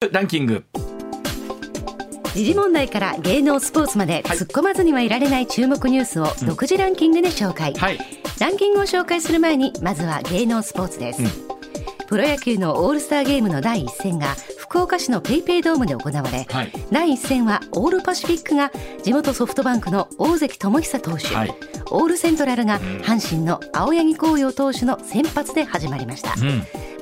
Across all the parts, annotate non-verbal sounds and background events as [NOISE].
ランキング。時事問題から芸能スポーツまで突っ込まずにはいられない注目ニュースを独自ランキングで紹介、はい。ランキングを紹介する前にまずは芸能スポーツです、プロ野球のオールスターゲームの第一戦が福岡市のペイペイドームで行われ、はい。第一戦はオールパシフィックが地元ソフトバンクの大関智久投手、はい。オールセントラルが阪神の青柳晃洋投手の先発で始まりました、ん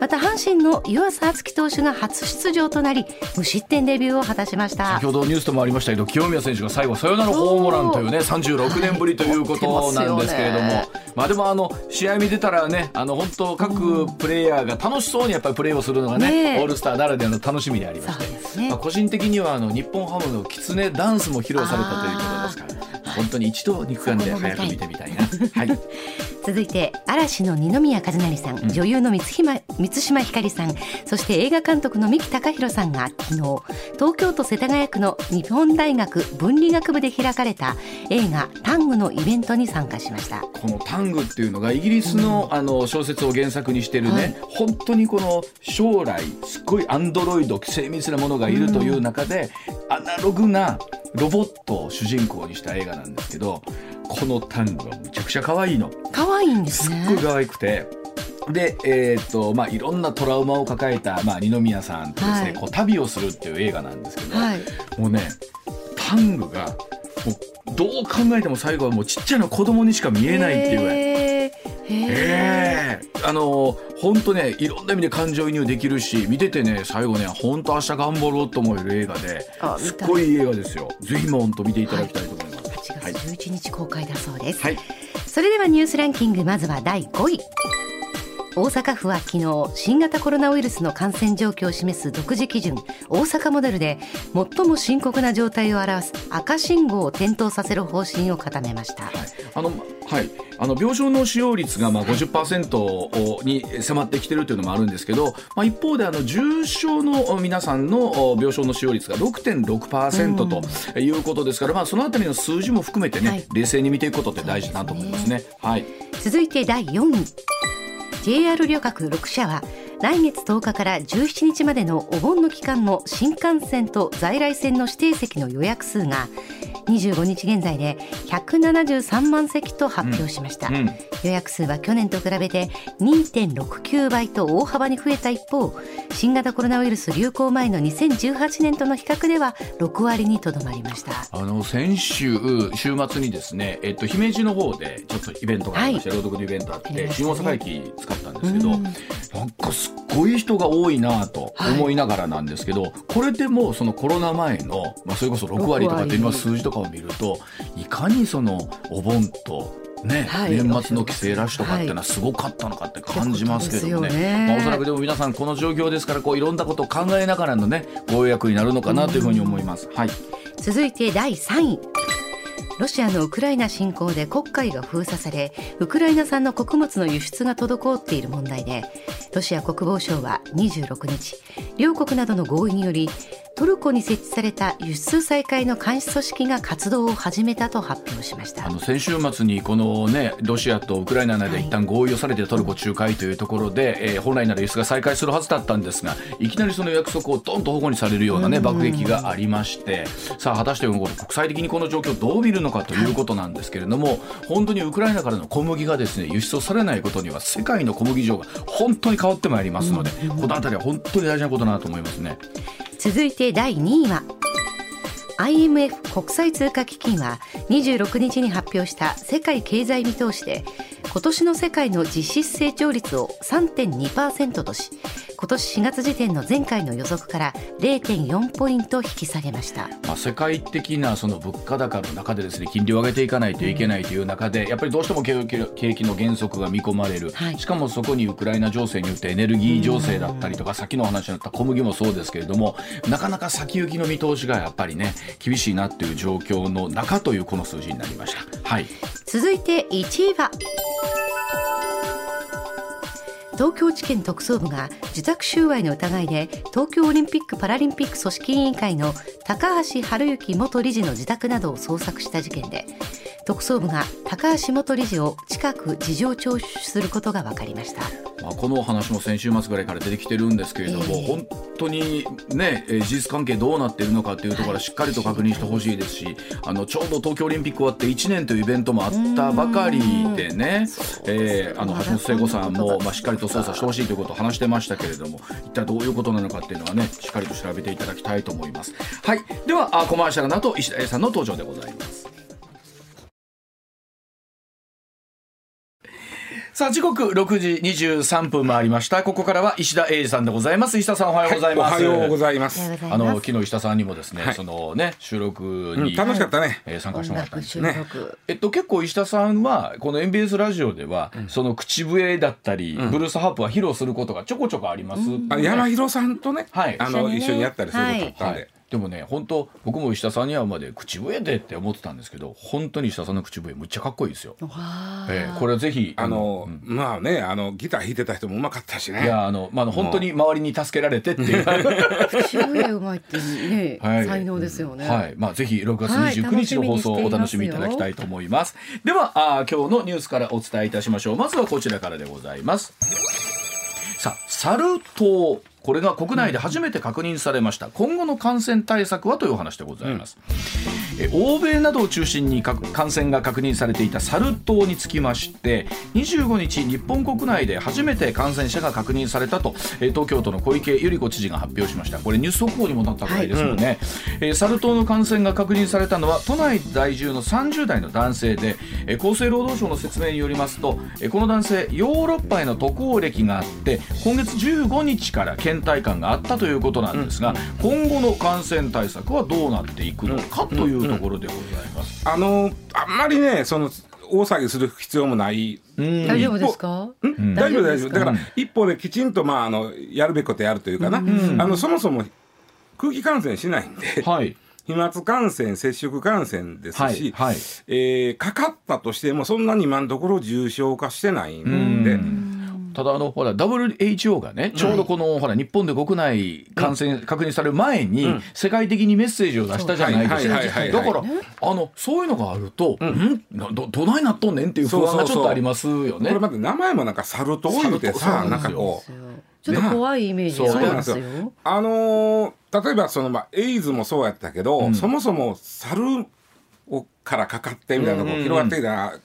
また阪神の湯浅敦樹投手が初出場となり無失点デビューを果たしました。先ほどニュースでもありましたけど清宮選手が最後サヨナラホームランというね36年ぶりということなんですけれども、はい。まあでもあの試合見てたらねあの本当各プレイヤーが楽しそうにやっぱりプレーをするのがねねえ。オールスターならではの楽しみでありましてね。まあ、個人的にはあの日本ハムのキツネダンスも披露されたということですから本当に一度肉眼で早く見てみたいな。はい続いて嵐の二宮和也さん、女優の満島満島ひかりさんそして映画監督の三木貴弘さんが昨日東京都世田谷区の日本大学文理学部で開かれた映画「タング」のイベントに参加しました。このタングっていうのがイギリスの,、あの小説を原作にしてるね、本当にこの将来すっごいアンドロイド精密なものがいるという中で、アナログなロボットを主人公にした映画なんですけどこのタングはむちゃくちゃ可愛いの。可愛いんですね。すっごい可愛くて。で、えーっとまあ、いろんなトラウマを抱えた、まあ、二宮さんとですね、はい。こう旅をするっていう映画なんですけど、はい。もうねタングがもうどう考えても最後はもうちっちゃな子供にしか見えないっていうぐらい。ええあの本当ねいろんな意味で感情移入できるし見ててね最後ね本当明日頑張ろうと思える映画であすっごいいい映画ですよ。ぜひも本当見ていただきたいと思います、8はい月11日公開だそうです、はい。それではニュースランキングまずは第5位大阪府は昨日新型コロナウイルスの感染状況を示す独自基準大阪モデルで最も深刻な状態を表す赤信号を点灯させる方針を固めました、はい。あのはい、あの病床の使用率がまあ50%に迫ってきてるというのもあるんですけど、まあ、一方であの重症の皆さんの病床の使用率が6.6%ということですから、まあ、そのあたりの数字も含めてね、はい。冷静に見ていくことって大事だなと思いますね。はい。続いて第4位 JR 旅客6社は来月10日から17日までのお盆の期間の新幹線と在来線の指定席の予約数が25日現在で173万席と発表しました、うん。予約数は去年と比べて2.69倍と大幅に増えた一方新型コロナウイルス流行前の2018年との比較では6割にとどまりました。あの先週週末にですね、えっと、姫路の方でちょっとイベントがありまして、朗読のイベントあって、新大阪駅使ったんですけど、うん。なんかすっごい人が多いなと思いながらなんですけど、これでもそのコロナ前の、まあ、それこそ6割とかっていう今数字とかを見るといかにそのお盆とね、はい年末の帰省ラッシュとかっていうのはすごかったのかって感じますけどもね,、ね。まあ、おそらくでも皆さんこの状況ですからこういろんなことを考えながらのねご予約になるのかなというふうに思います。はい。続いて第3位。ロシアのウクライナ侵攻で黒海が封鎖されウクライナ産の穀物の輸出が滞っている問題でロシア国防省は26日両国などの合意によりトルコに設置された輸出再開の監視組織が活動を始めたと発表しました。あの先週末にこのねロシアとウクライナ内で一旦合意をされてトルコ仲介というところで、えー本来なら輸出が再開するはずだったんですがいきなりその約束をドンと保護にされるようなね爆撃がありましてさあ果たして国際的にこの状況をどう見るのかということなんですけれども本当にウクライナからの小麦がですね輸出をされないことには世界の小麦事情が本当に変わってまいりますのでこの辺りは本当に大事なことだなと思いますね。続いて第2位は IMF 国際通貨基金は26日に発表した世界経済見通しで今年の世界の実質成長率を3.2%とし今年4月時点の前回の予測から0.4ポイント引き下げました。まあ、世界的なその物価高の中でですね金利を上げていかないといけないという中でやっぱりどうしても景気の減速が見込まれる、はい。しかもそこにウクライナ情勢によってエネルギー情勢だったりとか先のお話になった小麦もそうですけれどもなかなか先行きの見通しがやっぱりね厳しいなっていう状況の中というこの数字になりました。はい。続いて1位は東京地検特捜部が受託収賄の疑いで東京オリンピック・パラリンピック組織委員会の高橋治之元理事の自宅などを捜索した事件で特捜部が高橋元理事を近く事情聴取することが分かりました。まあ、このお話も先週末ぐらいから出てきてるんですけれども、ええ。本当にね、えー事実関係どうなっているのかというところはしっかりと確認してほしいですし、あのちょうど東京オリンピック終わって1年というイベントもあったばかりでね、えーあの橋本聖子さんも、まあ、しっかりと操作してほしいということを話してましたけれども、一体どういうことなのかっていうのはね、しっかりと調べていただきたいと思います。はい、ではあコマーシャルの後石田さんの登場でございます。さあ時刻6時23分回りました。ここからは石田英二さんでございます。石田さんおはようございます、おはようございます。あの昨日石田さんにもですね、はい。そのね収録うんに、楽しかったね。えー参加してもらったんです収録、えっと、結構石田さんはこの MBS ラジオでは、その口笛だったり、ブルースハープは披露することがちょこちょこあります、あ山広さんとね、はい。あの一緒にね。一緒にやったりすることあったんで、はい、でもね本当僕も石田さんに会うまで口笛でって思ってたんですけど本当に石田さんの口笛むっちゃかっこいいですよ。えーこれぜひあの、うんまあね、あのギター弾いてた人もうまかったしね。いやあの、まああの、本当に周りに助けられてっていう。[LAUGHS] 口笛うまいってね、[LAUGHS] はい才能ですよね、はい、まあ、ぜひ6月はい29日の放送をお楽しみいただきたいと思います。では、あー今日のニュースからお伝えいたしましょう。まずはこちらからでございます。さあ、サル痘。これが国内で初めて確認されました。今後の感染対策はというお話でございます。え欧米などを中心にか感染が確認されていたサル痘につきまして25日日本国内で初めて感染者が確認されたとえ東京都の小池百合子知事が発表しました。これニュース速報にもなったくらいですよね、えーサル痘の感染が確認されたのは都内在住の30代の男性でえー厚生労働省の説明によりますとえーこの男性ヨーロッパへの渡航歴があって今月15日から倦怠感があったということなんですが、今後の感染対策はどうなっていくのかというところでございます。あのあんまりね、その大騒ぎする必要もない。大丈夫ですか？ん？大丈夫大丈夫。だか？ら、うん。一方できちんとまああのやるべきことやるというかな、あのそもそも空気感染しないんで。はい。飛沫感染、接触感染ですし、はいはい。えーかかったとしてもそんなに今のところ重症化してないんで、ただあのほら WHO がねちょうどこの、ほら日本で国内感染確認される前に、世界的にメッセージを出したじゃないですか。だからあのそういうのがあると、うん、などどないなっとんねんっていう不安がちょっとありますよね。これ。また名前もなんかサル痘言うてサさなんかこう。ちょっと怖いイメージそうありまそうなんですすよ。よ。あのー例えばそのまあエイズもそうやったけど、そもそも猿をからかかってみたいなのが広がってきたら、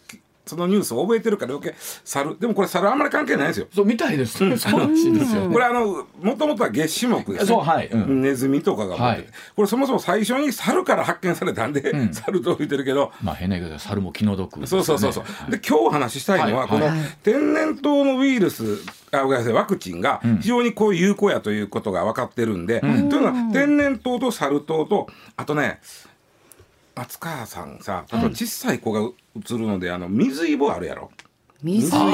そのニュースを覚えてるから余計猿でもこれ猿あんまり関係ないんですよ。そうみたいです。ね。[LAUGHS] そうらしいですよね。これあのもともとは月種目ですね。そうはいうんネズミとかが持ってて、はいこれそもそも最初に猿から発見されたんで、猿と言ってるけど、まあ変な言い方で猿も気の毒ね。そうそうそうそう。で今日お話ししたいのは、はいこのはい天然痘のウイルスあごめんなさいワクチンが非常にこう有効やということが分かってるんで、というのは天然痘とサル痘とあとね松川さんさ例えば小さい子がうつるのであの水イボあるやろ。水水イボ。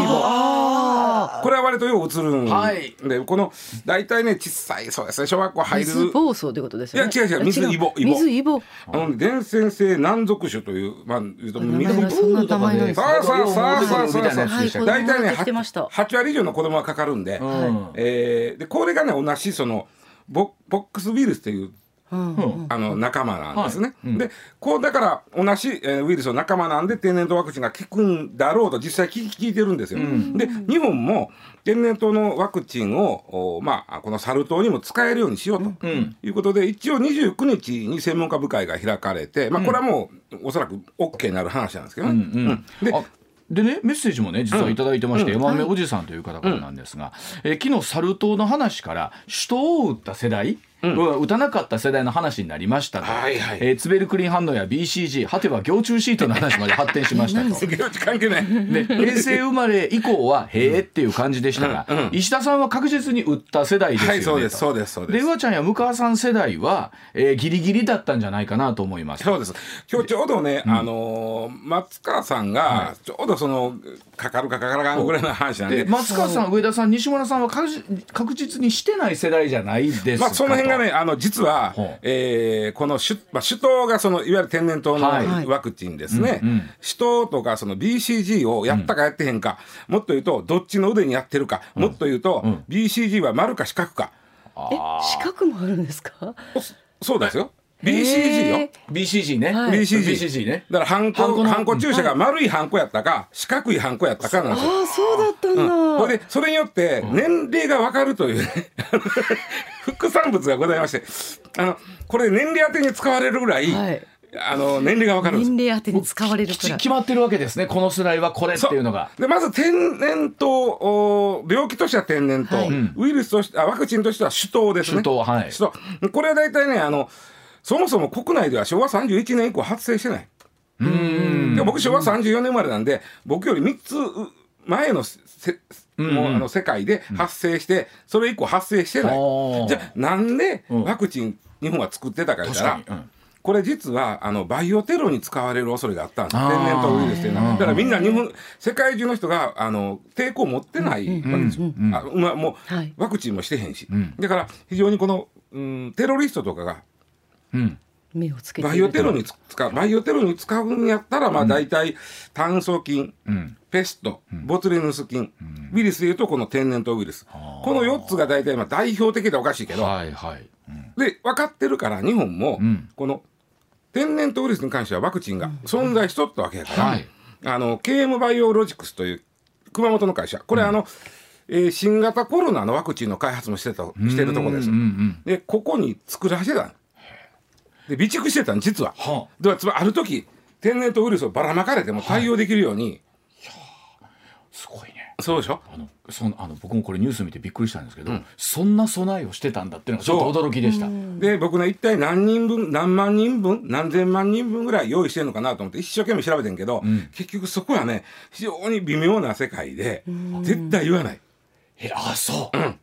これは割とよう映るんで、はい。この大体ね小さいそうですね小学校入る。水暴走ということですよね。いや違う違う水イボイボ。水イボ。あの伝染性軟属種というまあ言うと水イボ。そんな名前なんですそうそうそうそうそうみたいなやつでしたっけ大体ねはい子供ができてました8割以上の子供がかかるんで、んえーでこれがね同じそのボボックスウイルスというあの仲間なんですね。でこうだから同じ、えーウイルスの仲間なんで天然痘ワクチンが効くんだろうと実際効い効いてるんですよ。で日本も天然痘のワクチンをおまあこのサル痘にも使えるようにしようと。いうことで、一応29日に専門家部会が開かれて、まあこれはもうおそらく OK になる話なんですけどね。うんであでねメッセージもね実はいただいてまして、山目おじさんという方からなんですが、えー昨日サル痘の話から首都を打った世代打たなかった世代の話になりましたと、はいはい。えーツベルクリン反応や BCG 果ては行虫シートの話まで発展しましたと。[LAUGHS] 関係ない。で平成生まれ以降はへえっていう感じでしたが、石田さんは確実に売った世代ですよね、はいそうですとそうですそうです。でちゃんや向川さん世代は、えーギリギリだったんじゃないかなと思います。そうです。今日ちょうどね、あのー松川さんがちょうどそのかかるかかからんぐらいの話なんで。で松川さん、上田さん、西村さんは確実確実にしてない世代じゃないですかまあ、その辺がね、とあの実はえーこの首,、まあ、首都がそのいわゆる天然痘はい。のワクチンですね、うんうん。首都とかその BCG をやったかやってへんか、もっと言うと、どっちの腕にやってるか、もっと言うと、BCG は丸か四角か、え資格もあるんですか？そうですよ、BCG よ。BCG ね、はい。BCG, BCG ね。だからハンコハンコ注射が丸いハンコやったか、四角いハンコやったかなんですよ。ああそうだったんだ、うれでそれによって年齢が分かるというね [LAUGHS] 副産物がございましてあのこれ年齢当てに使われるぐらい、はい。あの年齢が分かるんです。年齢当てに使われるくらい。き決まってるわけですね、この世代はこれっていうのが。でまず天然痘お病気としては天然痘、はい。ウイルスとしてあワクチンとしては首痘ですね。首痘はい。首痘これは大体ねあのそもそも国内では昭和31年以降発生してない。で僕昭和34年生まれなんで僕より3つう前のせもうあの世界で発生して、それ以降発生してない、じゃあなんでん。ワクチン日本は作ってたか言ったら、これ実はあのバイオテロに使われる恐れがあったんです。天然痘ウイルスっていうのは。だからみんな日本世界中の人があの抵抗を持ってないわけですよ、あまあもう、はい。ワクチンもしてへんし、だから非常にこの、うん、テロリストとかがうん。目をつけてバイオテロに使うバイオテロに使うんやったらまあ大体炭疽菌、ペストボツリヌス菌、ウイルスでいうとこの天然痘ウイルス。この4つが大体まあ代表的でおかしいけど、はいはい。うん。で分かってるから日本もん。この天然痘ウイルスに関してはワクチンが存在しとったわけやから、はい。あの KM バイオロジクスという熊本の会社。これあの、えー新型コロナのワクチンの開発もしてたしてるとこです。うんうんでここに作らせてたので備蓄してたの実は、はでつまりある時天然痘ウイルスをばらまかれても対応できるように、すごいね。そうでしょ？あのそのあの僕もこれニュース見てびっくりしたんですけど、そんな備えをしてたんだっていうのがちょっと驚きでした。で僕ね一体何人分何万人分何千万人分ぐらい用意してるのかなと思って一生懸命調べてんけど、結局そこはね非常に微妙な世界で絶対言わない。えあそう。は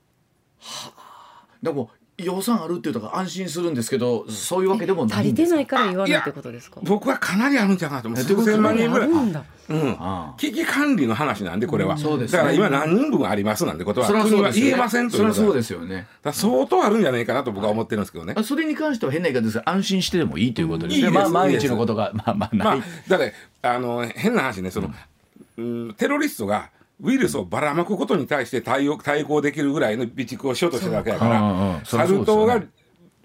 あでも予算あるっていうと安心するんですけど、そういうわけでもな足りいんですか？てないから言わないってことですか？僕はかなりあるんじゃないかと思う。え数千万人ぐらい。うん。あ危機管理の話なんでこれは、そうですね。だから今何人分ありますなんてことは国そうですよね。は言えませんということだそれはそうですよね。相当あるんじゃないかなと僕は思ってるんですけどね。あそれに関しては変な言い方です。が安心してでもいいということですね。いいですまあ毎日のことが。まあまあまあない。、だってあの変な話ねその、うん、テロリストがウイルスをばらまくことに対して対応対抗できるぐらいの備蓄をしようとしてるわけやからサル痘が、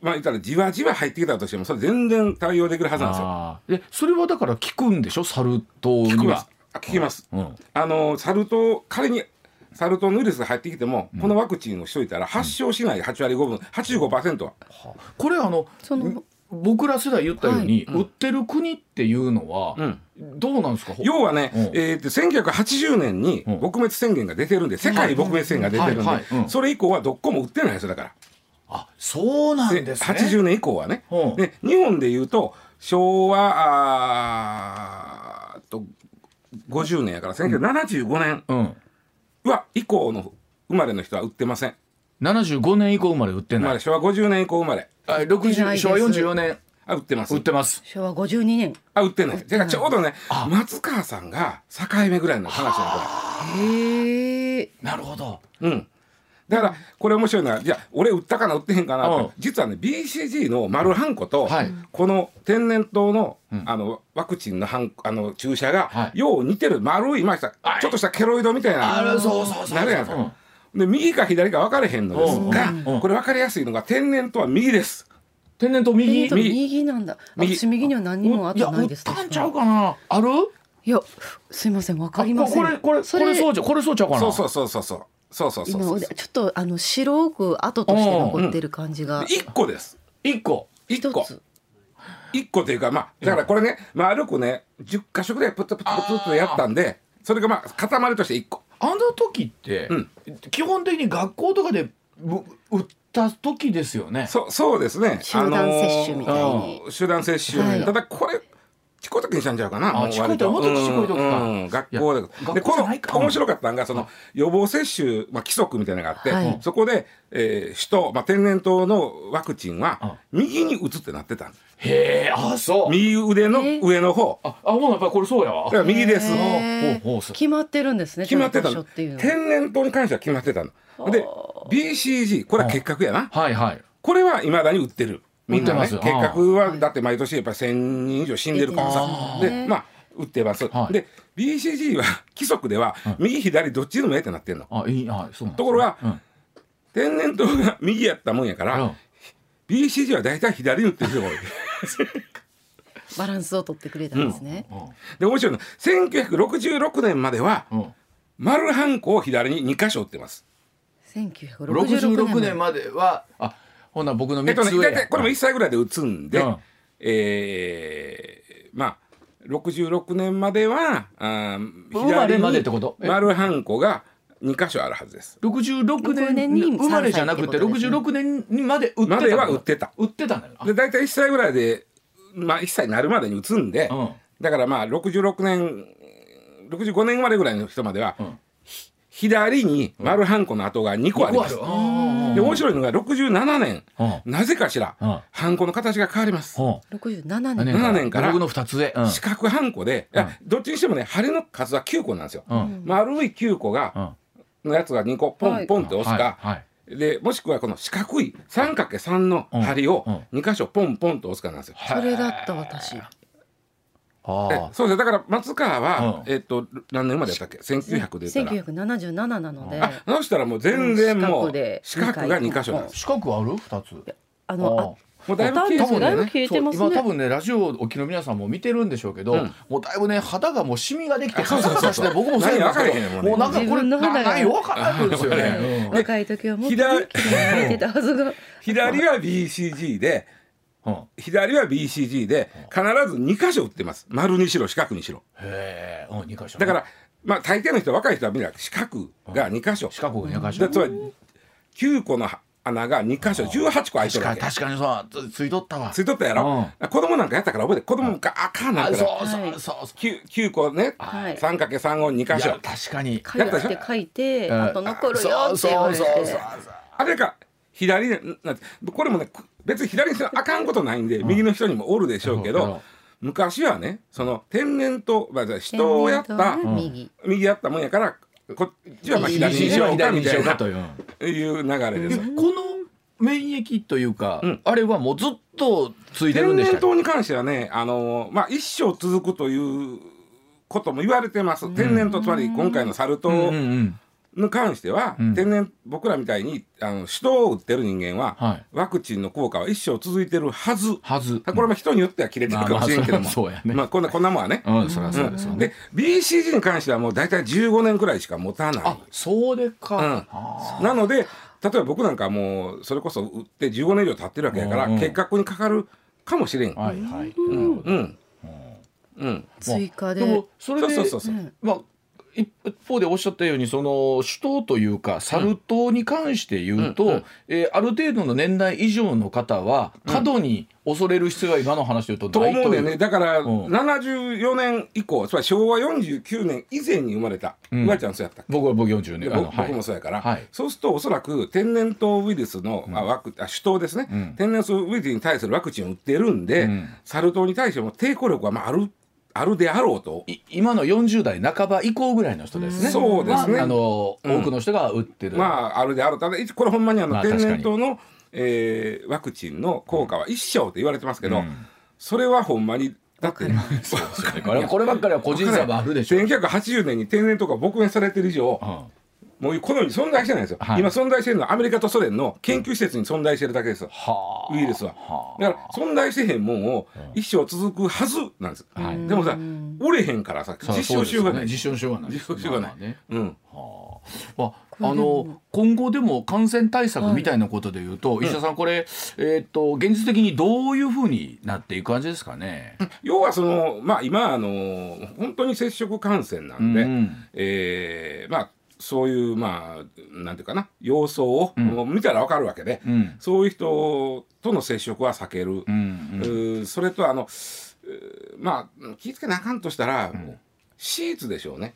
まあ言ったらじわじわ入ってきたとしてもそれ全然対応できるはずなんですよ。あーでそれはだから効くんでしょ？サル痘には。聞きます。あのサル痘仮にサル痘のウイルスが入ってきても、このワクチンをしといたら発症しない8割5分85%は。これあのその僕ら世代言ったように、売ってる国っていうのは、どうなんですか？要はね、うん。えー、と1980年にうん。撲滅宣言が出てるんで、世界撲滅宣言が出てるんで、はいはいうん。それ以降はどっこも売ってないですよだから。あそうなんでですね。80年以降はね、うん。で日本でいうと昭和あと50年やから1975年うん。は以降の生まれの人は売ってません。75年以降生まれ売ってない。生まれ昭和50年以降生まれあ売ってない60です。昭和44年。あ売ってます。売ってます。昭和52年。あ売ってない。だからちょうどね松川さんが境目ぐらいの話なのこへえなるほど。れうん。だからこれ面白いのはじゃあ俺売ったかな売ってへんかなって、うん。実はね BCG の丸ハンコと、はい。この天然痘の,、あのワクチンのハンあの注射が、はい。よう似てる丸いました、はいちょっとしたケロイドみたいな。あるそうそうそう。なるやんか、で右か左か分かれへんのですが、これ分かりやすいのが天然痘は右です。天然痘右？右。右なんだ。右。私右には何にもあとないですいや売ったんちゃうかな？ある？いやすいませんわかりません。あこれこれそこれそうじゃこれそうちゃうかな？そうそうそうそうそう。そうそうそうそう今ちょっとあの白く跡として残ってる感じが。一個です。一個。一個。一つ。一個というかまあだからこれね丸くね10箇所ぐらいプツプツプツっとやったんでそれがまあ塊として一個あの時って、うん。基本的に学校とかでぶ打った時ですよね。そそうですね。集団接種みたいに。あのー集団接種、はい。ただこれチコトキにしたんちゃうかな。あもう割と。チコトもっとチコトキかうんうん学校ででこの面白かったのがその予防接種、まあ、規則みたいなのがあって、はい。そこで、えー、首都、まあ、天然痘のワクチンは右に打つってなってたんですへえ、あ、そう。右腕の上の方。あ、あ、もうやっぱりこれそうやわ。だか。ら右です、決まってるんですね決まってたの。天然痘に関しては決まってたの。で BCG これは結核やな。はい。はい。これはいまだに売ってる。みんなね結売ってます。核はだって毎年やっぱり1000人以上死んでるからさ。でまあ売ってます、はい。で BCG は [LAUGHS] 規則では右左どっちでもええってなってんの。あ、いい、はい、そうところがうん。天然痘が右やったもんやから、うん。BCG は大体左に打ってる人が多いバランスを取ってくれたんですね、で面白いの。1966年まではうん。丸ハンコを左に2箇所打ってます。1966 66年。年までは、あ、ほな僕の3えっとねこれも1歳ぐらいで打つんで、うん。えーまあ66年まではあ左にてこと？え？丸ハンコが2箇所あるはずです。66年年にに生まれじゃなくて3歳ってことですね。66年にまで売ってたまでは売ってた。売ってたんだよあで大体1歳ぐらいで、まあ、1歳になるまでに打つんで、うん。だからまあ66年65年生まれぐらいの人までは、ん。ひ左に丸ハンコの跡が2個あります。あで面白いのが67年、うん。なぜかしら、うん。ハンコの形が変わります。あ677年。7年から。僕の2つ上うん。四角ハンコで、どっちにしてもね針の数は9個なんですよ。うん。丸い9個が、のやつが2個ポンポンって押すか、はいはい。でもしくはこの四角い 3×3 の針をうん。2箇所ポンポンと押すかなんですよ。それだった私。あえそうです。だから松川は、うん。えっと何年までやったっけ？1900で言ったら。1977なので。あそしたらもう全然もう四角で四角が2箇所なんです。四角ある？2つ。あのもうだいぶあ消え。だいぶ消えてますね今多分ねラジオをお聞きの皆さんも見てるんでしょうけど、うんもうだいぶね肌がもうシミができてそうそうそうそう僕もそうなんですけど何分かれへんねんもうなんかこれなないわからないんですよね。若い時はもっとてたはずが左は BCG でうんうん左は BCG で必ず2箇所打ってます。丸にしろ四角にしろ。へえ、うん二箇所ね。だからまあ大抵の人若い人はみんな四角が2箇所。四角が二箇所。でつまり9個の穴が2箇所18個開いて確かにるわけ。確かにそうつついとったわ。ついとったやろ、子供なんかやったから覚えて子供があかんなあるから。そうそうはい。そうそう。9, 9個ね、はい。3×3 を2箇所。確かに。書いて書いてうん。あと残るよそうって言われて。そうそうそうあれか左でなんてこれもね別に左にしてあかんことないんで、右の人にもおるでしょうけど、うん。昔はねその天然痘、まあ、人をやった、ね右。右やったもんやからこっちはまあ左にしようか左にしみたいなようかという。流れです。この免疫というか、んあれはもうずっとついてるん天然でしたっけ？痘に関してはね、あのまあ、一生続くということも言われてます、天然痘つまり今回のサルうんうんう痘んに関しては、ん。天然僕らみたいにあの人を打ってる人間は、はい。ワクチンの効果は一生続いてるはず、はず。これも人によっては切れてるかもしれんけども、まあまあそそうやね。まあこんなこんなもんはね。うん、うですよね。で BCG に関してはもう大体15年くらいしか持たない。あ、そうでか。うん。あ。なので例えば僕なんかもうそれこそ打って15年以上経ってるわけやから、結核にかかるかもしれん。ーはいはい。うん。うん。追加で。でもそれでそうそうそうそう。うん。まあ一方でおっしゃったようにその首都というかサル痘に関して言うと、うんうんえーある程度の年代以上の方は過度に恐れる必要は今の話で言うととないと思う。んだよね。だからうん。74年以降つまり昭和49年以前に生まれた、うん。ちゃんそうやった僕は僕40年で僕僕もそうやから、はい。そうするとおそらく天然痘ウイルスの、あワクあ首痘ですね、ん。天然痘ウイルスに対するワクチンを打ってるんで、うん。サル痘に対しても抵抗力はまああるあるであろうと。い今の40代半ば以降ぐらいの人ですね。そうですね。はあの、うん。多くの人が打ってる。まああるであろうただ一これほんまにあの、天然痘の、えーワクチンの効果は一生って言われてますけど、うん。それはほんまにだってこれこればっかりは個人差もあるでしょう。1980年に天然痘が撲滅されてる以上、うんもうこの世に存在してないんですよ、はい。今存在してるのはアメリカとソ連の研究施設に存在してるだけですよ。はあ。ウイルスは。はあ。だから存在してへんもんを一生続くはずなんです、はい。でもさ折れへんからさ実証しようがない、そうですよね実証しようがない。実証しようがない。まあまあね。うん。まあ、あの今後でも感染対策みたいなことでいうと、石田さんこれ、えー、と現実的にどういうふうになっていく感じですかね？要はそのまあ今あの本当に接触感染なんで、うん。えーまあそういうまあなんていうかな様相を、もう見たらわかるわけで、ん。そういう人との接触は避ける、うんそれとあのまあ気ぃつけなあかんとしたら、シーツでしょうね。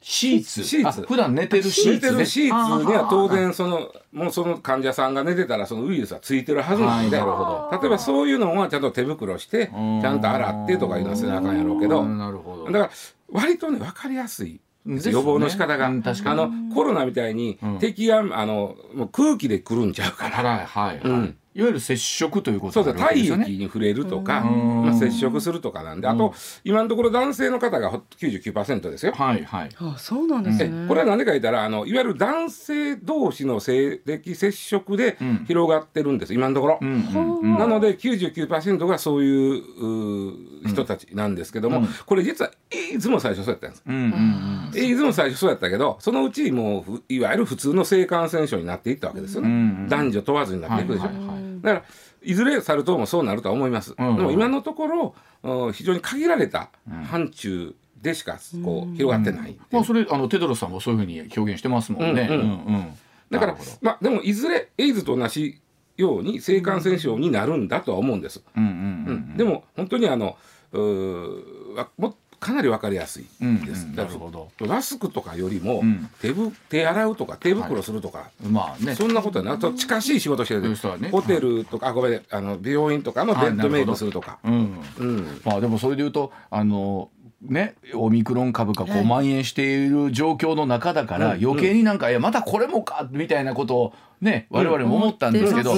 シーツ？シーツ。あ普段寝てるシーツ、ね、寝てるシーツには当然そのもうその患者さんが寝てたらそのウイルスはついてるはずなんで、はい例えばそういうのはちゃんと手袋してちゃんと洗ってとかいうのはせなあかんやろうけど。うんなるほど。だから割とね分かりやすい。予防の仕方が、うんあのコロナみたいに敵が、あのもう空気で来るんちゃうから、はいはいはい、うんいわゆる接触というこそうそうとになるわけ体ですよね。液に触れるとか、ん。まあ、接触するとかなん。であと、今のところ男性の方がほ99%ですよ。はいはい。あそうなんですえねこれは何でか言ったらあのいわゆる男性同士の性的接触でん。広がってるんです、今のところ。うんうんうん。なので99%がそういう人たちなんですけども、これ実はエイズも最初そうやったんです。うんうんエイズも最初そうやったけどそのうちもうふいわゆる普通の性感染症になっていったわけですよね、ん男女問わずになっていくでしょ、はいはいはいだからいずれサル痘もそうなるとは思います、んでも今のところうん非常に限られた範疇でしかこう広がってないっていう。まあそれあのテドロスさんもそういうふうに表現してますもんね。うんうんうん。だからまあでもいずれエイズと同じように性感染症になるんだとは思うんです、うんうんうんでも本当にあのもかなり分かりやすいうんです、なるほど。マスクとかよりもん。手ぶ手洗うとか手袋するとか、うん。まあね。そんなことはなと近しい仕事してるホテルとか、あごめんあの病院とかのベッドメイクするとか、うん。うん、まあでもそれで言うとあのねオミクロン株がこう蔓延している状況の中だから余計になんかいやまたこれもかみたいなことをね我々も思ったんですけど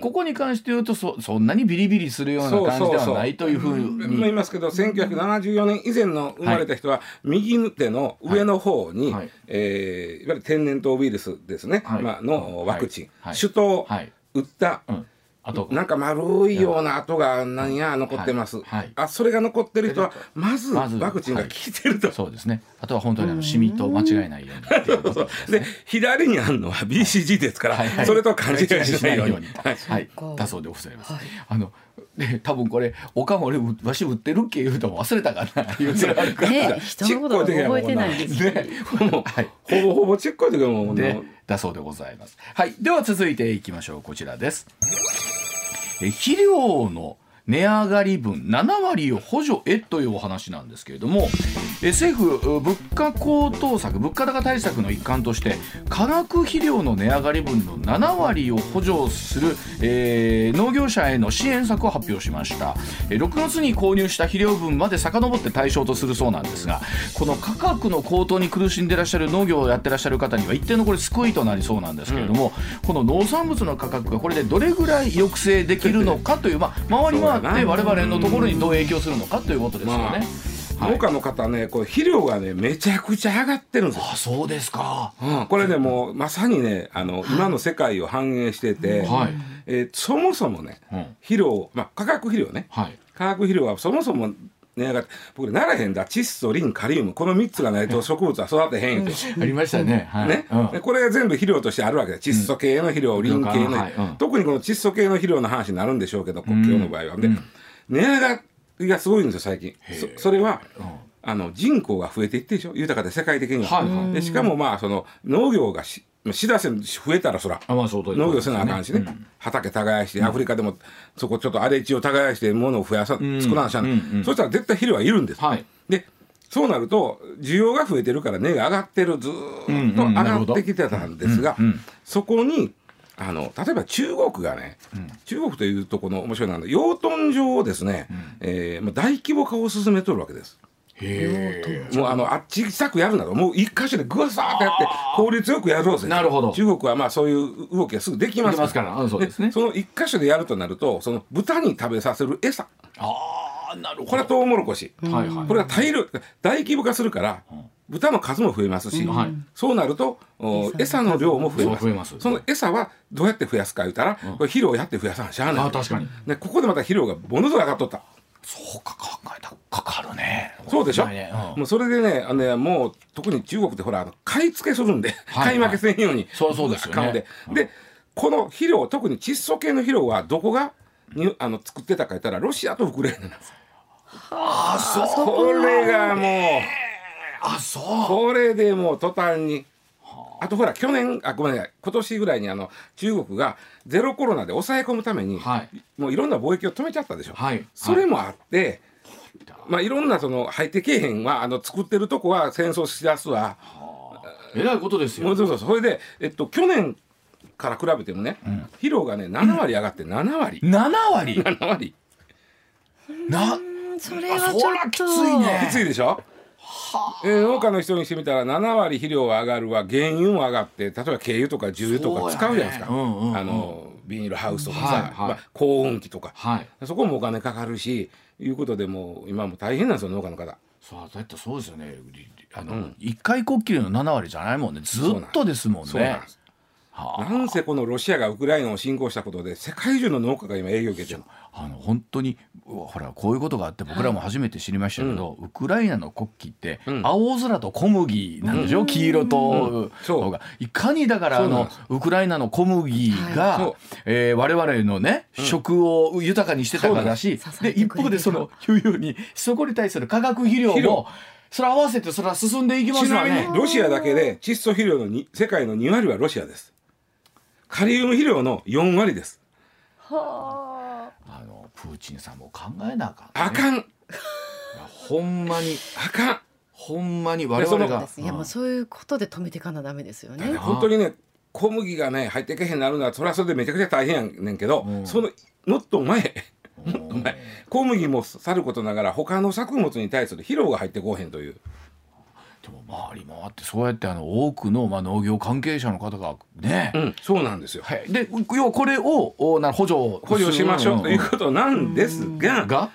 ここに関して言うとそそんなにビリビリするような感じではないというふうも言いに。ますけど1974年以前の生まれた人は右手の上の方に、はいえーいわゆる天然痘ウイルスですね、はいまあのワクチン、はい首都はい打った、うん。あと。なんか丸いような跡がなん。や残ってます、はい。はい。あそれが残ってる人はまずまずワクチンが効いてると、そうですね。あとは本当にあのシミと間違えないように [LAUGHS] で。左にあるのは BCG ですから、はい。はい。それと勘違いしないように。はい、はい、だそうでございます。あの、で、多分これ、おかん俺、うわし売ってるっけ言うとも忘れたかな、言うてるあるから。ね人のこと覚えてないですね、はい、ほぼほぼちっこい時はももう、だそうでございます。はい、では続いていきましょう。こちらです。え肥料の値上がり分7割を補助へというお話なんですけれども政府物価高騰策物価高対策の一環として化学肥料の値上がり分の7割を補助する、えー農業者への支援策を発表しました。6月に購入した肥料分まで遡って対象とするそうなんですがこの価格の高騰に苦しんでらっしゃる農業をやってらっしゃる方には一定のこれ救いとなりそうなんですけれども、この農産物の価格がこれでどれぐらい抑制できるのかという、まあ、周りもあって我々のところにどう影響するのかということですよね。はい農家の方ねこれ肥料がねめちゃくちゃ上がってるんですよ。あそうですか。うん、これねもうまさにねあの今の世界を反映してて、はい。えーそもそもね、うん。肥料、まあ、化学肥料ね、はい。化学肥料はそもそも値上がって僕ねならへんだ窒素リンカリウムこの3つがないと植物は育てへんって。ありましたね。はい。ね。うん。でこれが全部肥料としてあるわけで窒素系の肥料、リン系の、はい。うん。特にこの窒素系の肥料の話になるんでしょうけど国境の場合は。で、値上がりがすごいんですよ最近。そそれは、あの人口が増えていってるでしょ。豊かで世界的には、はいはい。でしかもまあその農業がししだせ増えたらそらあまあそうう農業せなあかんしね、畑耕して、アフリカでもそこちょっと荒れ地を耕して物を増やさ、作らなしゃん、うんうん。そしたら絶対肥料はいるんです、はい。でそうなると需要が増えてるから値が上がってるずーっとうんうん上がってきてたんですが、うんうん。そこにあの例えば中国がね、中国というとこの面白いのは養豚場をですね、えーまあ、大規模化を進めとるわけです。へもうあのあっち小さくやるなどもう一箇所でぐわさーってやって効率よくやろうぜなるほど。中国はまあそういう動きがすぐできますできますから。うんそうですね。その一箇所でやるとなるとその豚に食べさせる餌ああなるほど。これはトウモロコシ、はいはい。これが大量大規模化するから、豚の数も増えますし、はい。そうなるとお餌の量も増えます。そう増えます。その餌はどうやって増やすか言ったら、これ肥料やって増やさなしゃあない。あ確かに。でここでまた肥料がものすごい上がっとったそうか考えたらかかるね。そうでしょ、ね。うん。もうそれでねあのねもう特に中国ってほら買い付けするんで、はい買い負けせんようにそうそうですよね。買うんで。でこの肥料特に窒素系の肥料はどこがにあの作ってたか言ったらロシアとウクライナなんですあそう。これがもう。あそう。これでもう途端にあとほら去年あごめんなさい。今年ぐらいにあの中国がゼロコロナで抑え込むために、はい。もういろんな貿易を止めちゃったでしょ、はい。それもあって、まあいろんなその入ってけえへんはあの作ってるとこは戦争しだすわ。えらいことですよ。もうそうそうそれで、えっと、去年から比べてもね、肥料がね7割上がって7割、7割？7割。なそれはちょっと。あそらきついね。きついでしょ？えー農家の人にしてみたら7割肥料は上がるわ原油も上がって例えば軽油とか重油とか使うじゃないですか、ねうんうんうん。あのビニールハウスとかさ、はいはい。まあ、高温機とか、はい。そこもお金かかるしいうことでもう今も大変なんですよ農家の方。そうだってそうですよね。あの、一回こっきりの7割じゃないもんね。ずっとですもんね。そうなんですなんせこのロシアがウクライナを侵攻したことで世界中の農家が今影響を受けてる。あの本当にほらこういうことがあって僕らも初めて知りましたけど、ウクライナの国旗ってん。青空と小麦なんでしょ、黄色と、そうがいかにだからあのウクライナの小麦が、はいえー我々のね、食を豊かにしてたからだしで一方でその言うようにそこに対する化学肥料もそれ合わせてそれは進んでいきまちなすわね。みにロシアだけで窒素肥料のに世界の2割はロシアですカリウム肥料の4割です。あ。のプーチンさんも考えなあかん、ね。あかん。ほんまに。あかん。ほんまに我々が。いやもうそういうことで止めていかなダメですよね。本当にね小麦がね入ってけへんなるのはそれはそれでめちゃくちゃ大変やねんけど、そのもっと前。[LAUGHS] もっと前。小麦もさることながら他の作物に対する肥料が入ってこうへんというでも周りもあってそうやってあの多くのまあ農業関係者の方がね、うんそうなんですよ。はい、で要はこれをおな補助を補助しましょうということなんですがが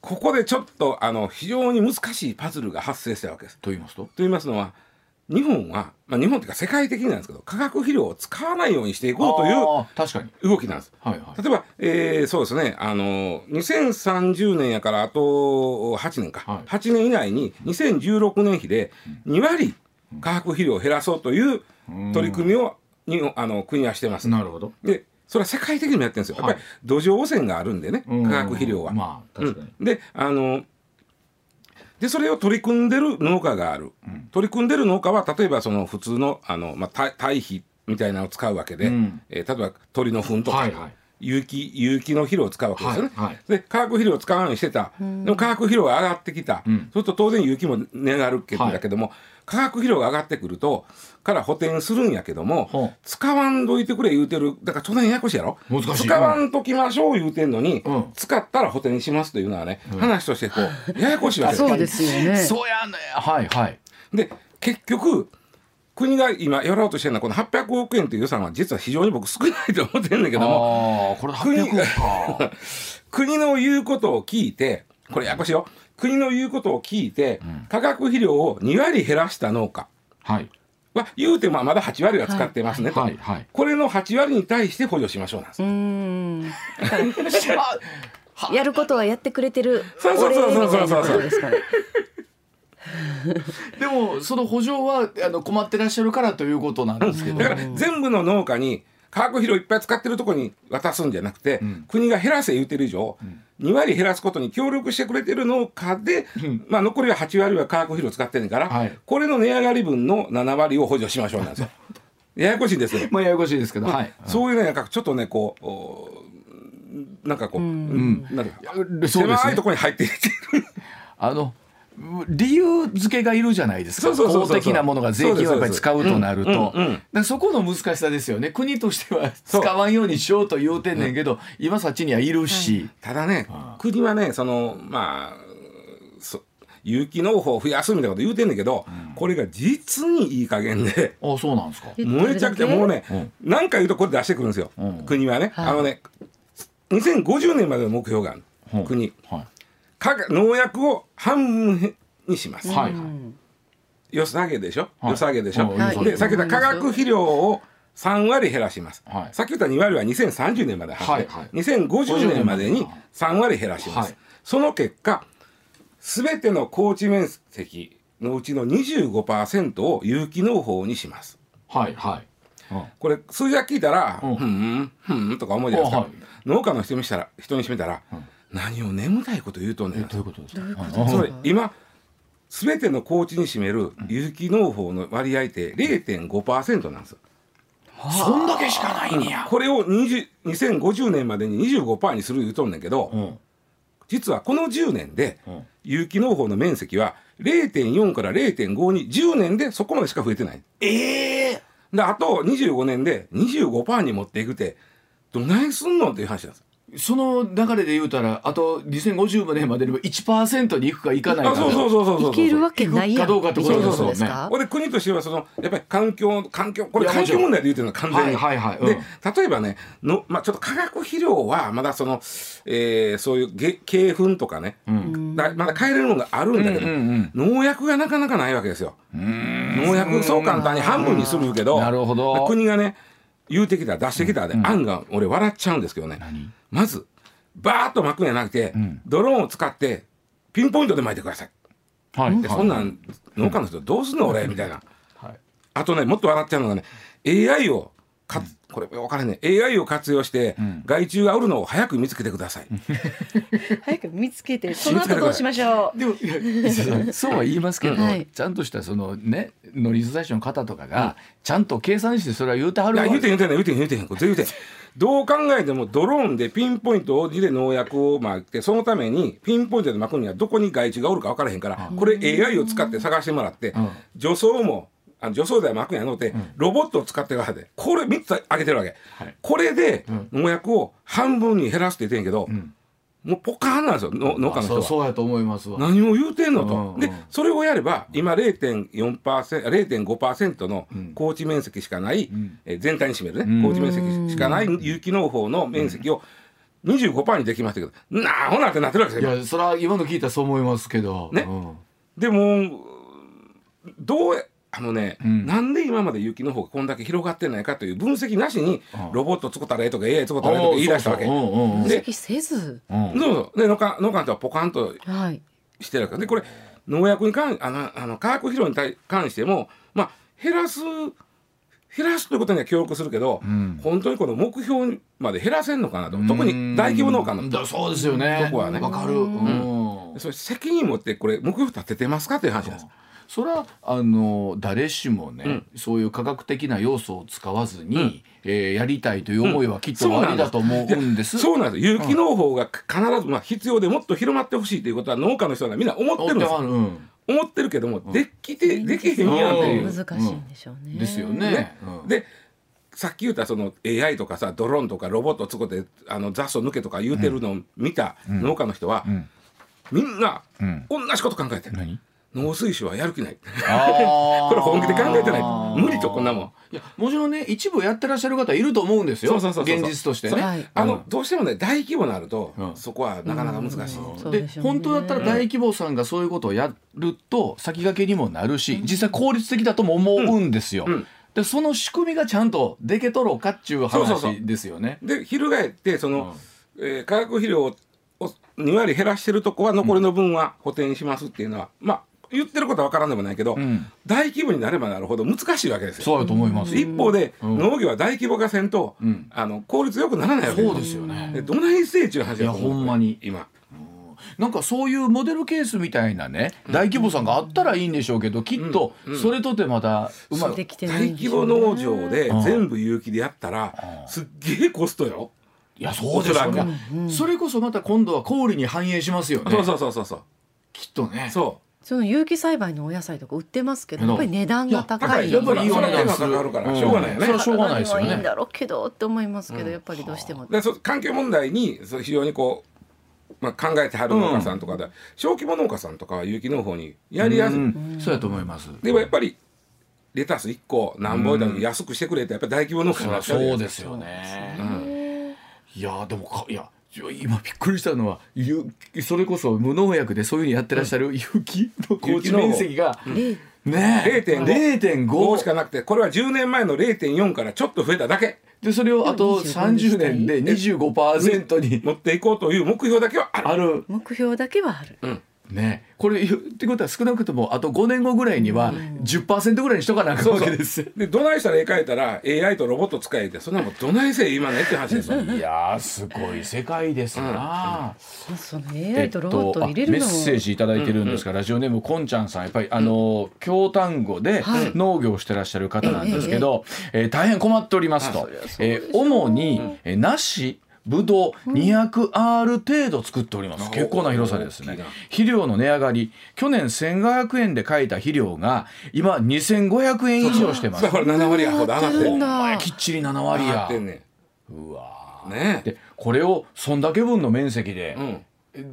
ここでちょっとあの非常に難しいパズルが発生したわけです。と言いますと？と言いますのは日本は、まあ、日本というか世界的になんですけど化学肥料を使わないようにしていこうという確かに。動きなんです。はいはい。例えば、えーそうですね、あの2030年やからあと8年か、はい。8年以内に2016年比で2割化学肥料を減らそうという取り組みをにあの国はしてます。なるほど。でそれは世界的にもやってるんですよ。やっぱり土壌汚染があるんでね、うん。化学肥料は。まあ確かに、うん。であのでそれを取り組んでる農家がある、取り組んでる農家は例えばその普通のあの、まあ、堆堆肥みたいなのを使うわけで、うん。えー例えば鳥の糞とか、はいはい。有機有機の肥料を使うわけですよ。ね。はいはい。で化学肥料を使わないようにしてた、でも化学肥料が上がってきた、そうすると当然有機も値がるけど、はい。だけども化学肥料が上がってくるとから補填するんやけども、使わんどいてくれ言うてるだから当然ややこしいやろ。難しい。使わんときましょう言うてんのに、うん。使ったら補填しますというのはね、話としてこうややこしいわけ。[LAUGHS] そうですよね。そうやねはいはい。で結局国が今やろうとしてるのはこの800億円という予算は実は非常に僕少ないと思ってるんだけどもああこれ800億か。[LAUGHS] 国の言うことを聞いてこれややこしいよ。国の言うことを聞いて、化学肥料を2割減らした農家。はいは言うてもまだ8割は使ってますねと、はいはいこれの8割に対して補助しましょうなんです。やることはやってくれてる。そうそうそうそう。そうそうですかね。でもその補助はあの困ってらっしゃるからということなんですけど、だから全部の農家に化学肥料いっぱい使ってるところに渡すんじゃなくて、国が減らせ言うてる以上、2割減らすことに協力してくれてる農家で、まあ、残りは8割は化学肥料使ってるから、はい。これの値上がり分の7割を補助しましょうなんですよ。ややこしいですよ。まあややこしいですけど、はい。そういうねなんかちょっとねこうおなんかこう、うん。なんか狭いところに入っていってる。あの理由付けがいるじゃないですか。そうそうそうそう。公的なものが税金をやっぱり使うとなると。そこの難しさですよね。国としては使わんようにしようと言うてんねんけど、今そっちにはいるし、ただね、国はね、そのまあ、そ有機農法を増やすみたいなこと言うてんねんけど、これが実にいい加減で、あそうなんですか。[LAUGHS] めちゃくちゃもうね、うん。何回言うとこれ出してくるんですよ、うん。国はね、はい。あのね、2050年までの目標がある、う。ん国、はい。か農薬を半分にします。はいよさげでしょ、はい。よさげでしょ、はいでさっき言った化学肥料を3割減らします、はい。さっき言った2割は2030年まではいはい。2050年までに3割減らします、はい。その結果すべての耕地面積のうちの25%を有機農法にします。はいはい、うん。これ数字だけ聞いたら「うん。ふんふん」とか思うじゃないですか、はい農家の人にしたら人にしてみたら、何を眠たいこと言うとんねん。どういうことですか？それ今全ての高地に占める有機農法の割合って0.5%なんですよ。そんだけしかないんや。これを20 2050年までに25%にする言うとんねんけど、うん。実はこの10年でうん。有機農法の面積は0.4から0.5に10年でそこまでしか増えてない。ええ。であと25年で25%に持っていくってどないすんのっていう話なんです。その流れで言うたらあと2050年までにも1%にいくかいかないかあそうそうそうそうそう。いけるわけないやん行くかどうかってことですよね。そうですかこれ国としてはそのやっぱり環境環境これ環境問題で言うてるのは完全に。はいはいはい。うん。で例えばねの、まあ、ちょっと化学肥料はまだその、えーそういうげ鶏粉とかね、だまだ変えれるのがあるんだけど、うんうん農薬がなかなかないわけですよ。農薬そう簡単に半分にするけどなるほど。国がね言うてきた出してきたで、案が俺笑っちゃうんですけどね。まずバーッと巻くんじゃなくて、ドローンを使ってピンポイントで巻いてください。はい。でそんなん農家の人どうすんの俺みたいな。はい。あとねもっと笑っちゃうのがね AI をかこれ分からんね AI を活用して、害虫がおるのを早く見つけてください。[LAUGHS] 早く見つけて [LAUGHS] その後どうしましょう。でもいやそうそうは言いますけど、はい。ちゃんとしたそのね農林水産省の方とかがちゃんと計算してそれは言うてはるわいや言うてん言うてん言うてん言うてんこれ全然言うて。んどう考えてもドローンでピンポイントをで農薬を巻いてそのためにピンポイントで巻くにはどこに害虫がおるか分からへんから、これ AI を使って探してもらって、除草もあの除草剤巻くんやのって、ロボットを使ってくださいでこれ3つ挙げてるわけ、はい。これで農薬を半分に減らすって言ってんやけど、もうポカーンなんですよの農家の人は。そうそうやと思いますわ。何を言うてんのと、うん。うんでそれをやれば今0.4% 0.5%の高地面積しかない、えー全体に占めるね。高地面積しかない有機農法の面積を25%にできましたけどなあほなってなってるわけですよいやそれは今の聞いたらそう思いますけど。ね。うん。でもどうやあのね、ん。なんで今まで有機農法がこんだけ広がってないかという分析なしに、ロボット作ったらええとか AI 作ったらええとか言い出したわけ。分析せず？うん。そうそう。で農家農家の人はポカンとはい。してるわけ。でこれ農薬に関あのあの化学肥料に対関してもまあ減らす減らすということには協力するけど、本当にこの目標まで減らせんのかなと。特に大規模農家のだそうですよね。とこはね。わかる。うん。それ責任持ってこれ目標立ててますかっていう話なんです。それはあの誰しもね、そういう科学的な要素を使わずに、えーやりたいという思いはきっとありだと思うんです。そうなんです。有機農法が必ず、まあ、必要でもっと広まってほしいということは農家の人はみんな思ってるんです。思ってる。けども、できてできへんやんっていう。難しいんでしょうね。ですよね。ね。うん。でさっき言ったその AI とかさドローンとかロボットを使ってあの雑草抜けとか言うてるのを見た農家の人は、みんなん。同じこと考えてる、何？農水省はやる気ない。[LAUGHS] これ本気で考えてない。無理とこんなもん。いやもちろんね一部やってらっしゃる方いると思うんですよ。そうそうそうそう。現実としてね。はい。あの、どうしてもね大規模になると、うん。そこはなかなか難しい、うでしょうね。本当だったら大規模さんがそういうことをやると先駆けにもなるし実際効率的だとも思うんですよ。うん。でその仕組みがちゃんとでけとろうかっちゅうそうそうそう話ですよね。で翻ってその、えー化学肥料を2割減らしてるとこは残りの分は補填しますっていうのは、まあ言ってることは分からんでもないけど、ん。大規模になればなるほど難しいわけですよ。そうやと思います。一方で、ん。農業は大規模化せんと、ん。あの効率よくならないわけそうですよね。でどないせいちゅう話だと思ういやほんまに。今。なんかそういうモデルケースみたいなね大規模さんがあったらいいんでしょうけどきっとそれとてまたうまくできてない大規模農場で全部有機でやったら、すっげえコストよ。いやそうですよおそらねそれこそまた今度は小売に反映しますよね。そうそうそうそうそう。きっとね。そその有機栽培のお野菜とか売ってますけどうん。やっぱり値段が高い。高いやっぱりいいお値段する。かかるからしょうがないよね。それはしょうがないですよね。いいんだろうけどって思いますけど、やっぱりどうしてもうでそ環境問題にそう非常にこう、まあ、考えてはる農家さんとかで、小規模農家さんとかは有機農法にやりやすい。うん。そうやと思います。でもやっぱりレタス1個何本だけ安くしてくれてやっぱり大規模農家になっちゃうそうですよね。いやでもかいや今びっくりしたのはゆそれこそ無農薬でそういうふうにやってらっしゃる雪の高地面積がでねえ。0.5 5し0.5かなくてこれは10年前の0.4からちょっと増えただけ。でそれをあとでも25 30年で25%に持っていこうという目標だけはある。ある。目標だけはある、ね、これってことは少なくともあと5年後ぐらいには10%ぐらいにしとかなあかんわけです。でどないしたら絵描いたら AI とロボット使えてそんなもんどないせえ今ねって話ですよいやーすごい世界ですな、その AI とロボットを入れるの。えっとあメッセージいただいてるんですが、ラジオネームこんちゃんさん。やっぱりあの、京丹後ではい。農業をしてらっしゃる方なんですけど、えー大変困っておりますと、えー主に、えー梨ぶどう 200R 程度作っております、結構な広さですね。肥料の値上がり。去年1500円で買いた肥料が今2500円以上してます。だから7割やほど上がってる。んだお前きっちり7割や。ってんねうわんね。でこれをそんだけ分の面積でうん。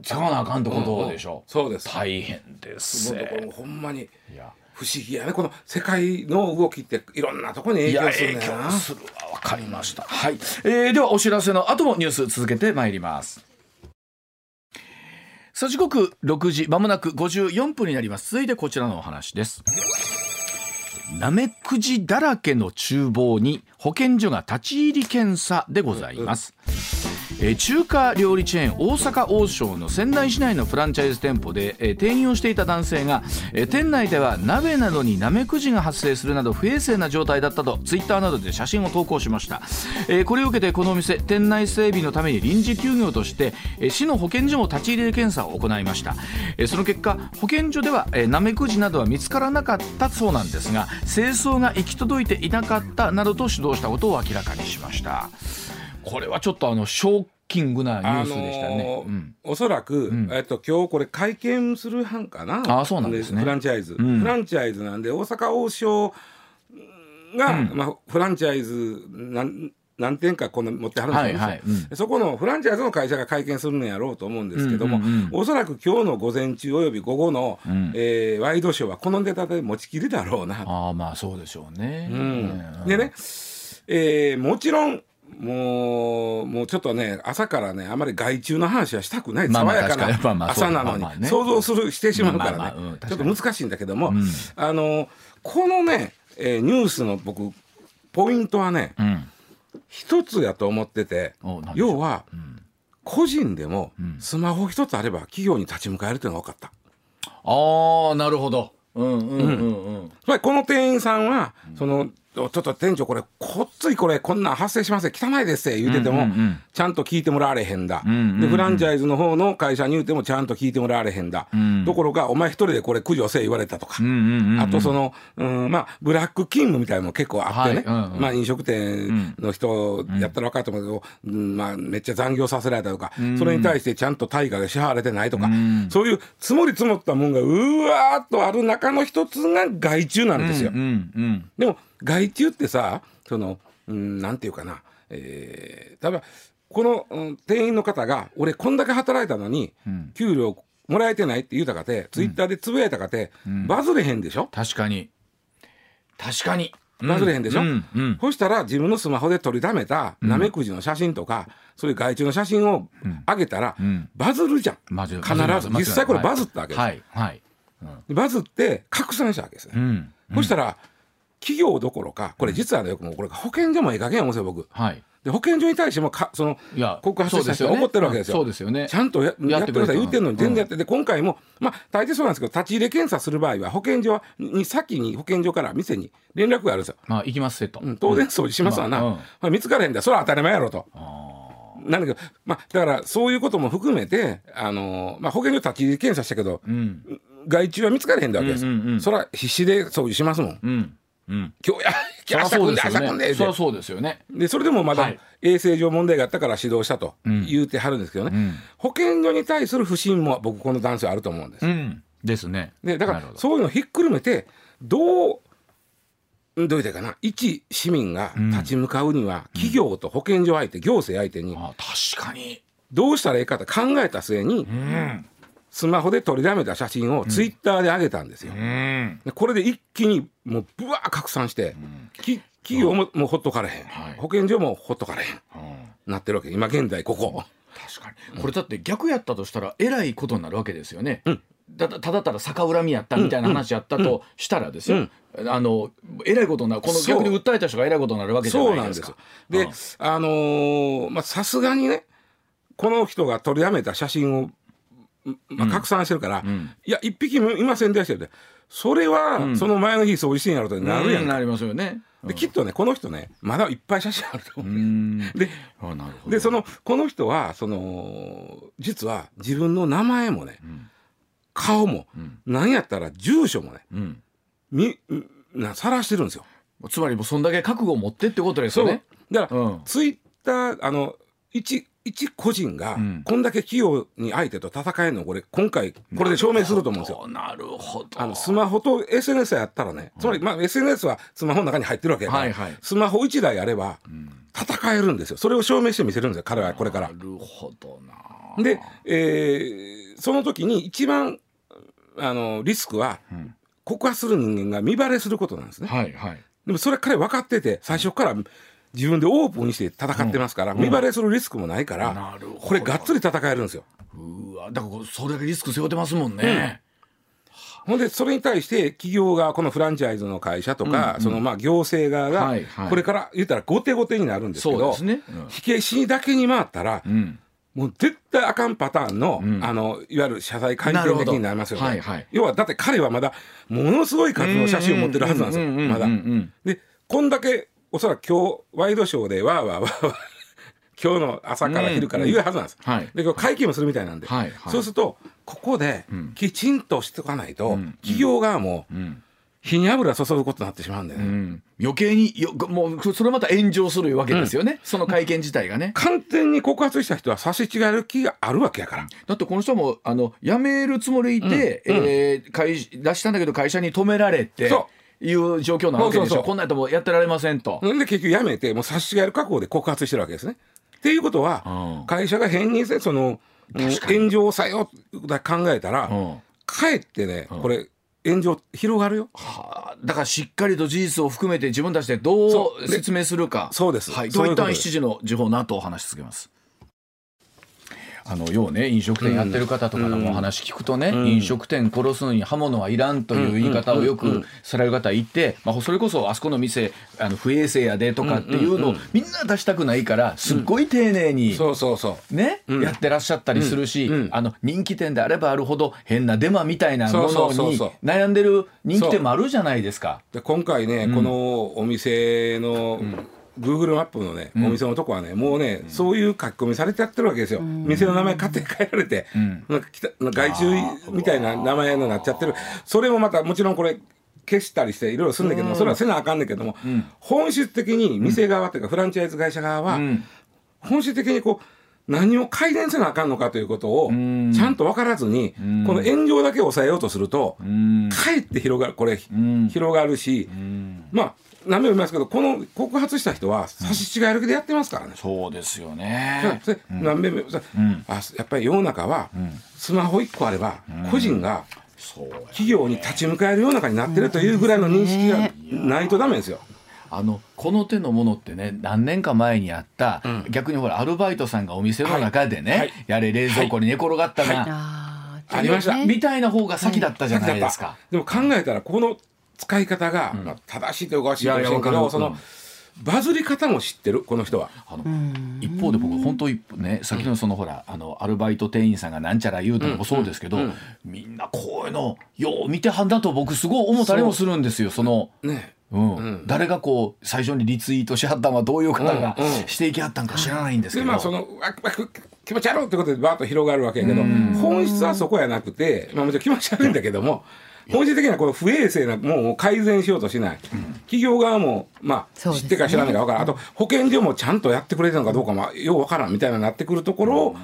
使わなあかんってことでしょ、そうです。大変です。ねほんまに。いや不思議やね。この世界の動きっていろんなところに影響する影ねんな。響するわ。分かりました。はい、えーではお知らせの後もニュース続けてまいります。さあ時刻6時まもなく54分になります。続いてこちらのお話です。なめくじだらけの厨房に保健所が立ち入り検査でございます、えー中華料理チェーン大阪王将の仙台市内のフランチャイズ店舗で、えー店員をしていた男性が、えー店内では鍋などにナメクジが発生するなど不衛生な状態だったとツイッターなどで写真を投稿しました、えーこれを受けてこのお店店内整備のために臨時休業として、えー市の保健所も立ち入り検査を行いました、えーその結果保健所では、えーナメクジなどは見つからなかったそうなんですが清掃が行き届いていなかったなどと指導したことを明らかにしました。これはちょっとあのショッキングなニュースでしたね、あのーうん。おそらく、ん。えっと、今日これ会見する班かな？あそうなんですね。フランチャイズ、ん。フランチャイズなんで大阪王将が、まあ、フランチャイズなん何店かこの持ってはるんですよ、はいはい。うん。でそこのフランチャイズの会社が会見するのやろうと思うんですけども、うんうんうん。おそらく今日の午前中および午後の、ん。えーワイドショーはこのネタで持ちきりだろうなああまあそうでしょうね、うん。でね、えーもちろんもうもうちょっとね朝からねあまり害虫の話はしたくない。爽やかな朝なのに。想像するしてしまうからね、ちょっと難しいんだけども、ん。あのこのね、えーニュースの僕ポイントはねうん。一つやと思ってて。要は、個人でもスマホ一つあれば企業に立ち向かえるというのが分かった。ああなるほど。うんうんうんうん、つまりこの店員さんは、そのちょっと店長これこっついこれこんなん発生します汚いです言うてても、ちゃんと聞いてもらわれへんだ、でフランチャイズの方の会社に言うてもちゃんと聞いてもらわれへんだ、ん。どころかお前一人でこれ駆除せえ言われたとか、あとその、うん、まあブラック勤務みたいなのも結構あってね、まあ飲食店の人やったら分かると思うけど、うん。まあめっちゃ残業させられたとか、それに対してちゃんと対価が支払われてないとか、そういう積もり積もったもんがうわーっとある中の一つが害虫なんですよ。でも害虫ってさその、うん、なんていうかな、えー、例えばこの、うん店員の方が俺こんだけ働いたのに、給料もらえてないって言うたかて、ツイッターでつぶやいたかて、バズれへんでしょ？確かに。確かに。バズれへんでしょ、うんうん。そしたら自分のスマホで撮りためたナメクジの写真とか、そういう害虫の写真を上げたら、ん。バズるじゃん、まず必ず。実際これバズったわけです、はいはい。バズって拡散したわけですね、うん。そしたら企業どころかこれ実はねもうこれ保健所もええ加減思うんですよ僕。はい。で保健所に対してもかそのいや告発した人が怒ってるわけですよ。そうですよね。ちゃんとややってください言ってるのに全然やってて、今回もまあ大抵そうなんですけど立ち入れ検査する場合は保健所に先に保健所から店に連絡があるんですよ。まあ行きますせと、うん当然掃除しますわな、まあ見つからへんだそれは当たり前やろと。なんだけど、まあ、だからそういうことも含めて、あのまあ、保健所立ち入り検査したけど、うん。害虫は見つからへんだわけです、うんうんうん。それは必死で掃除しますもん。うん。うん今日やそりゃ朝組んでそうですよ朝組んでそうですよね。でそれでもまだはい。衛生上問題があったから指導したと言うてはるんですけどね、保健所に対する不信も僕この男性はあると思うんです。うん。ですね。でだからそういうのをひっくるめてどうどういいかな。一市民が立ち向かうには、企業と保健所相手行政相手にあ確かに。どうしたらいいかと考えた末に、うんスマホで撮りだめた写真をツイッターで上げたんですよ。うん。でこれで一気にもうぶわー拡散して、き企業ももうほっとかれへん、はい。保健所もほっとかれへん。うん。なってるわけ。今現在ここ。確かに。これだって逆やったとしたらえらいことになるわけですよね、だただただ逆恨みやったみたいな話やったとしたらですよ、あのえらいことになる。この逆に訴えた人がえらいことになるわけじゃないですか。よ。で、あのーまあさすがにねこの人が撮りだめた写真をまあ、拡散してるから、いや一匹もいませんでしたよって。それは、その前の日掃除してんやろとなるやんか、なりますよね。できっとねこの人ねまだいっぱい写真あると思う、うん。であなるほど。でそのこの人はその実は自分の名前もね、顔も、なん。やったら住所もねうん。みな晒してるんですよ。つまりもうそんだけ覚悟を持ってってことですよね。だから、うん。ツイッターあの一一個人がんこんだけ器用に相手と戦えるのこれ今回これで証明すると思うんですよ。なるほど。あのスマホと SNS やったらね、つまり、まあ、SNS はスマホの中に入ってるわけやから、はいはいスマホ1台あれば戦えるんですよそれを証明してみせるんですよ彼はこれからな。るほどな。で、えーその時に一番あのリスクは告発する人間が見バレすることなんですね。はいはい。でもそれ彼分かってて最初から自分でオープンにして戦ってますから、見バレするリスクもないから、これがっつり戦えるんですよ。うわだからそれだけリスク背負ってますもんね。ほんでそれに対して企業側このフランチャイズの会社とか、そのまあ行政側が、これから言ったら後手後手になるんですけどそうですね。うん。火消しだけに回ったら、うん。もう絶対あかんパターンの、あのいわゆる謝罪会見的になりますよね、はいはい。要はだって彼はまだものすごい数の写真を持ってるはずなんですよ、うんうんうんうんまだうんうん。でこんだけおそらく今日ワイドショーでわーわーわーわー [LAUGHS] 今日の朝から昼から言うはずなんです、はい。で今日会見もするみたいなんで、はいはい。そうするとここできちんとしておかないと、ん。企業側もん。火に油注ぐことになってしまうんでね、うん、余計によもうそれまた炎上するわけですよね、その会見自体がね。完全に告発した人は差し違える気があるわけやから。だってこの人もあの辞めるつもりで、うん。うん。えー会出したんだけど会社に止められてそいう状況なわけでしょ。そうそうそう。こんなんやもうやってられませんと。なんで結局辞めてもう差し違える覚悟で告発してるわけですね。っていうことは、うん。会社が返任してその炎上を抑えようって考えたら、うん。かえってね、これ炎上広がるよ。はあだからしっかりと事実を含めて自分たちでどそう。説明するか。そうです。はい、そういうことです。どう一旦7時の時報の後お話し続けます。あの要ね飲食店やってる方とかのお話聞くとね、飲食店殺すのに刃物はいらんという言い方をよくされる方いて、まあ、それこそあそこの店あの不衛生やでとかっていうのをみんな出したくないからすっごい丁寧に、そうそうそう。ね、やってらっしゃったりするし、うん。うん。あの人気店であればあるほど変なデマみたいなものに悩んでる人気店もあるじゃないですか。で今回ね、このお店の、Google マップのね、お店のとこはねもうね、そういう書き込みされてやってるわけですよ、店の名前勝手に変えられて、なんか外注みたいな名前になっちゃってる。それもまたもちろんこれ消したりしていろいろするんだけども、それはせなあかんねんけども、本質的に店側というかフランチャイズ会社側は、ん。本質的にこう何を改善せなあかんのかということをちん。ゃんと分からずに、この炎上だけを抑えようとすると、うん。かえって広がる。これ、ん。広がるし、まあ何べも言いますけどこの告発した人は差し違える気でやってますからね。そうですよね。それ何べもそれあやっぱり世の中はスマホ1個あれば個人が企業に立ち向かえる世の中になってるというぐらいの認識がないとダメですよ。あのこの手のものってね何年か前にあった、逆にほらアルバイトさんがお店の中でね、はい。はい。やれ冷蔵庫に寝転がったな、あーありました。ねみたいな方が先だったじゃないですか。でも考えたらこの使い方が、まあ、正しいというかおかしいかもしれんけいやいやわかる。どそのバズり方も知ってる？この人は。あの一方で僕本当ね先のそのほらあのアルバイト店員さんがなんちゃら言うとのもそうですけど、みんなこういうのよう見てはんだと僕すごい思ったりもするんですよ。その。ね。うん。誰がこう最初にリツイートしはったのはどういう方がしていきはったんか知らないんですけど、でまあその気持ち悪いってことでバーッと広がるわけやけど本質はそこやなくて、まあ、もちろん気持ち悪いんだけども本質的にはこの不衛生なものを改善しようとしない、企業側もまあ知ってか知らないか分からん、あと保健所もちゃんとやってくれてるのかどうかもよう分からんみたいななってくるところを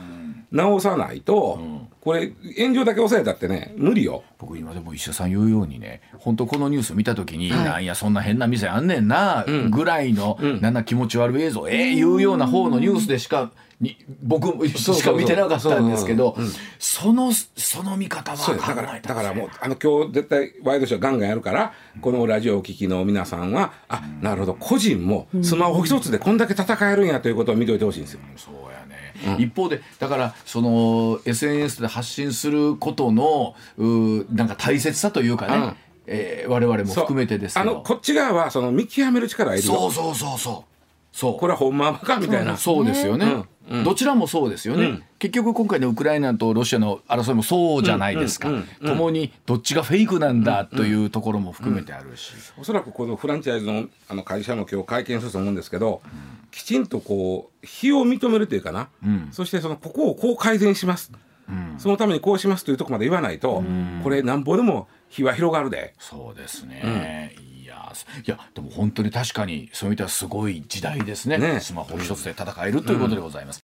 直さないと、これ炎上だけ抑えたってね無理よ。僕今でも医者さん言うようにね本当このニュース見た時に、なんやそんな変な店あんねんな、ぐらいの、なんな気持ち悪い映像えー、いうような方のニュースでしかに僕しか見てなかったんですけどそのその見方はだからえただからもうあの今日絶対ワイドショーガンガンやるからこのラジオをお聞きの皆さんはあなるほど。個人もスマホ一つでこんだけ戦えるんやということを見といてほしいんですよ。そうやね、一方でだからその SNS で発信することのうなんか大切さというかね、うん。えー我々も含めてですけど。あのこっち側はその見極める力がいるよ。そうそうそうそう。そう。これはほんまかみたいな。そうです。よね、ねどちらもそうですよね、うん、結局今回のウクライナとロシアの争いもそうじゃないですか、共にどっちがフェイクなんだというところも含めてあるし、おそらくこのフランチャイズのあの会社も今日会見すると思うんですけど、きちんとこう非を認めるというかな、そしてそのここをこう改善します、そのためにこうしますというところまで言わないと、これなんぼでも日は広がるで。そうですね、いやいやでも本当に確かにそういう意味ではすごい時代ですね、ね、スマホ一つで戦えるということでございます。